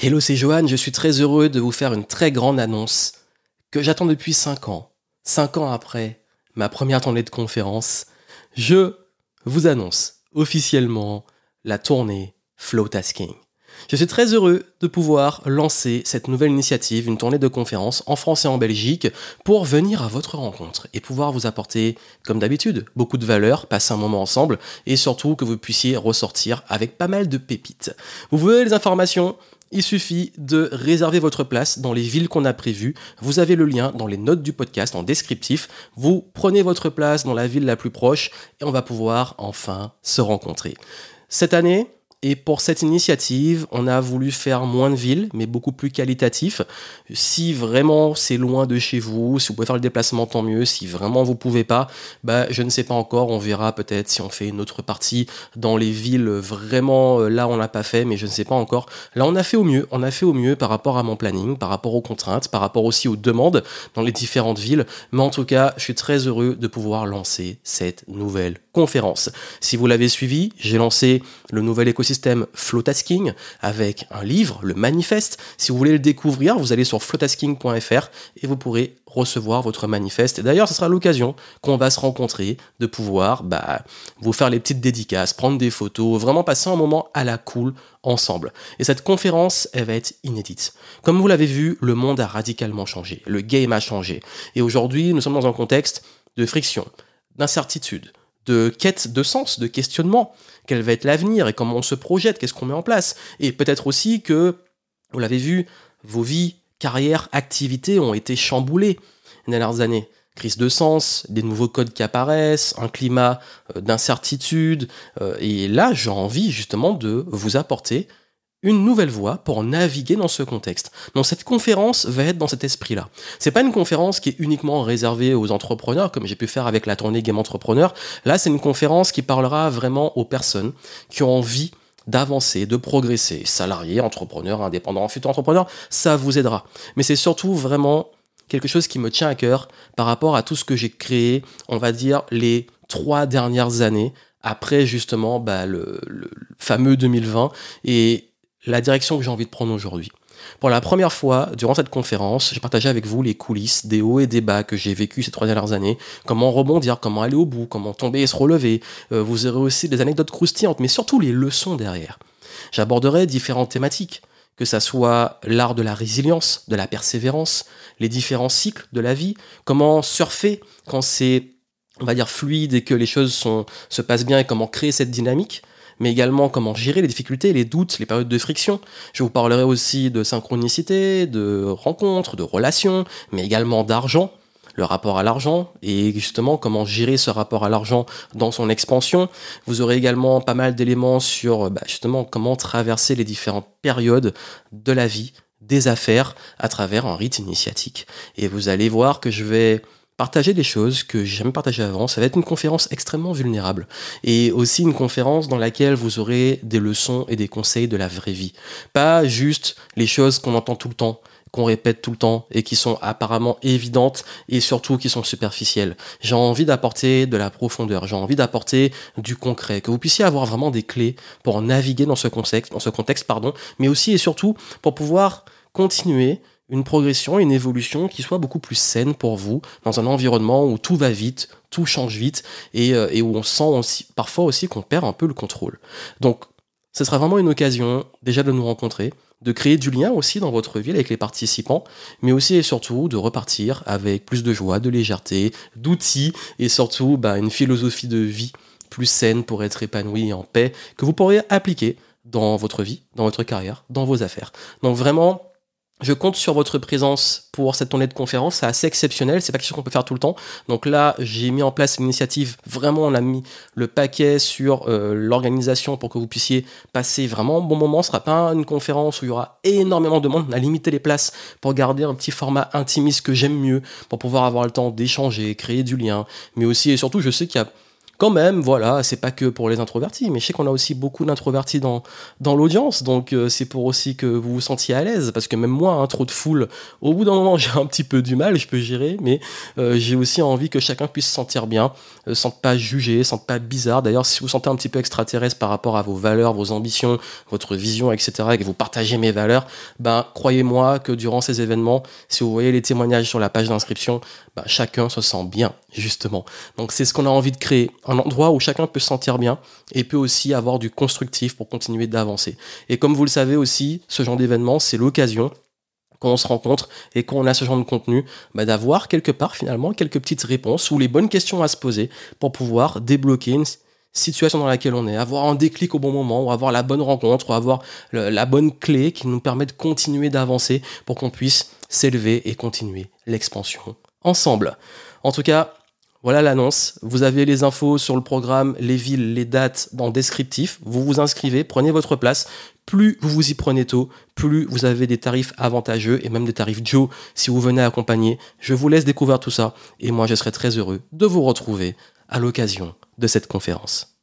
Hello, c'est Johan, je suis très heureux de vous faire une très grande annonce que j'attends depuis 5 ans. 5 ans après ma première tournée de conférence, je vous annonce officiellement la tournée Flow Tasking. Je suis très heureux de pouvoir lancer cette nouvelle initiative, une tournée de conférences en France et en Belgique, pour venir à votre rencontre et pouvoir vous apporter, comme d'habitude, beaucoup de valeur, passer un moment ensemble et surtout que vous puissiez ressortir avec pas mal de pépites. Vous voulez les informations? Il suffit de réserver votre place dans les villes qu'on a prévues. Vous avez le lien dans les notes du podcast en descriptif. Vous prenez votre place dans la ville la plus proche et on va pouvoir enfin se rencontrer. Cette année, et pour cette initiative, on a voulu faire moins de villes, mais beaucoup plus qualitatif. Si vraiment c'est loin de chez vous, si vous pouvez faire le déplacement, tant mieux. Si vraiment vous pouvez pas, bah, je ne sais pas encore. On verra peut-être si on fait une autre partie dans les villes. Vraiment, euh, là, on l'a pas fait, mais je ne sais pas encore. Là, on a fait au mieux. On a fait au mieux par rapport à mon planning, par rapport aux contraintes, par rapport aussi aux demandes dans les différentes villes. Mais en tout cas, je suis très heureux de pouvoir lancer cette nouvelle conférence. Si vous l'avez suivi, j'ai lancé le nouvel écosystème système Flowtasking avec un livre, le manifeste. Si vous voulez le découvrir, vous allez sur flowtasking.fr et vous pourrez recevoir votre manifeste. D'ailleurs, ce sera l'occasion qu'on va se rencontrer, de pouvoir bah, vous faire les petites dédicaces, prendre des photos, vraiment passer un moment à la cool ensemble. Et cette conférence, elle va être inédite. Comme vous l'avez vu, le monde a radicalement changé, le game a changé. Et aujourd'hui, nous sommes dans un contexte de friction, d'incertitude, de quête de sens, de questionnement. Quel va être l'avenir et comment on se projette, qu'est-ce qu'on met en place. Et peut-être aussi que, vous l'avez vu, vos vies, carrières, activités ont été chamboulées les dernières années. Crise de sens, des nouveaux codes qui apparaissent, un climat euh, d'incertitude. Euh, et là, j'ai envie justement de vous apporter une nouvelle voie pour naviguer dans ce contexte. Donc cette conférence va être dans cet esprit-là. C'est pas une conférence qui est uniquement réservée aux entrepreneurs, comme j'ai pu faire avec la tournée Game Entrepreneur. Là, c'est une conférence qui parlera vraiment aux personnes qui ont envie d'avancer, de progresser, salariés, entrepreneurs, indépendants, futurs entrepreneurs, ça vous aidera. Mais c'est surtout vraiment quelque chose qui me tient à cœur par rapport à tout ce que j'ai créé, on va dire, les trois dernières années après justement bah, le, le, fameux 2020 et la direction que j'ai envie de prendre aujourd'hui. Pour la première fois, durant cette conférence, j'ai partagé avec vous les coulisses des hauts et des bas que j'ai vécu ces trois dernières années, comment rebondir, comment aller au bout, comment tomber et se relever. Euh, vous aurez aussi des anecdotes croustillantes, mais surtout les leçons derrière. J'aborderai différentes thématiques, que ça soit l'art de la résilience, de la persévérance, les différents cycles de la vie, comment surfer quand c'est on va dire fluide et que les choses se passent bien et comment créer cette dynamique mais également comment gérer les difficultés, les doutes, les périodes de friction. Je vous parlerai aussi de synchronicité, de rencontres, de relations, mais également d'argent le rapport à l'argent et justement comment gérer ce rapport à l'argent dans son expansion. Vous aurez également pas mal d'éléments sur bah, justement comment traverser les différentes périodes de la vie, des affaires à travers un rite initiatique. Et vous allez voir que je vais partager des choses que j'ai jamais partagées avant. Ça va être une conférence extrêmement vulnérable et aussi une conférence dans laquelle vous aurez des leçons et des conseils de la vraie vie. Pas juste les choses qu'on entend tout le temps qu'on répète tout le temps et qui sont apparemment évidentes et surtout qui sont superficielles. J'ai envie d'apporter de la profondeur, j'ai envie d'apporter du concret, que vous puissiez avoir vraiment des clés pour naviguer dans ce contexte, dans ce contexte pardon, mais aussi et surtout pour pouvoir continuer une progression, une évolution qui soit beaucoup plus saine pour vous, dans un environnement où tout va vite, tout change vite, et, euh, où on sent aussi, parfois aussi qu'on perd un peu le contrôle. Donc, ce sera vraiment une occasion déjà de nous rencontrer, de créer du lien aussi dans votre ville avec les participants, mais aussi et surtout de repartir avec plus de joie, de légèreté, d'outils, et surtout bah, une philosophie de vie plus saine pour être épanoui et en paix, que vous pourrez appliquer dans votre vie, dans votre carrière, dans vos affaires. Donc vraiment, je compte sur votre présence pour cette tournée de conférence. C'est assez exceptionnel. C'est pas quelque chose qu'on peut faire tout le temps. Donc là, j'ai mis en place une initiative. Vraiment, on a mis le paquet sur euh, l'organisation pour que vous puissiez passer vraiment un bon moment. Ce sera pas une conférence où il y aura énormément de monde. On a limité les places pour garder un petit format intimiste que j'aime mieux, pour pouvoir avoir le temps d'échanger, créer du lien. Mais aussi et surtout, je sais qu'il y a quand même, voilà, c'est pas que pour les introvertis, mais je sais qu'on a aussi beaucoup d'introvertis dans, dans l'audience, donc euh, c'est pour aussi que vous vous sentiez à l'aise, parce que même moi, un hein, trop de foule, au bout d'un moment, j'ai un petit peu du mal, je peux gérer, mais euh, j'ai aussi envie que chacun puisse se sentir bien, ne sente pas jugé, sente pas bizarre. D'ailleurs, si vous sentez un petit peu extraterrestre par rapport à vos valeurs, vos ambitions, votre vision, etc., et que vous partagez mes valeurs, ben croyez-moi que durant ces événements, si vous voyez les témoignages sur la page d'inscription, ben, chacun se sent bien, justement. Donc c'est ce qu'on a envie de créer, un endroit où chacun peut se sentir bien et peut aussi avoir du constructif pour continuer d'avancer. Et comme vous le savez aussi, ce genre d'événement, c'est l'occasion quand on se rencontre et quand on a ce genre de contenu, bah, d'avoir quelque part finalement quelques petites réponses ou les bonnes questions à se poser pour pouvoir débloquer une situation dans laquelle on est, avoir un déclic au bon moment, ou avoir la bonne rencontre, ou avoir la bonne clé qui nous permet de continuer d'avancer pour qu'on puisse s'élever et continuer l'expansion En tout cas, voilà l'annonce. Vous avez les infos sur le programme, les villes, les dates dans descriptif. Vous vous inscrivez, prenez votre place. Plus vous vous y prenez tôt, plus vous avez des tarifs avantageux et même des tarifs Joe si vous venez accompagner. Je vous laisse découvrir tout ça et moi je serai très heureux de vous retrouver à l'occasion de cette conférence.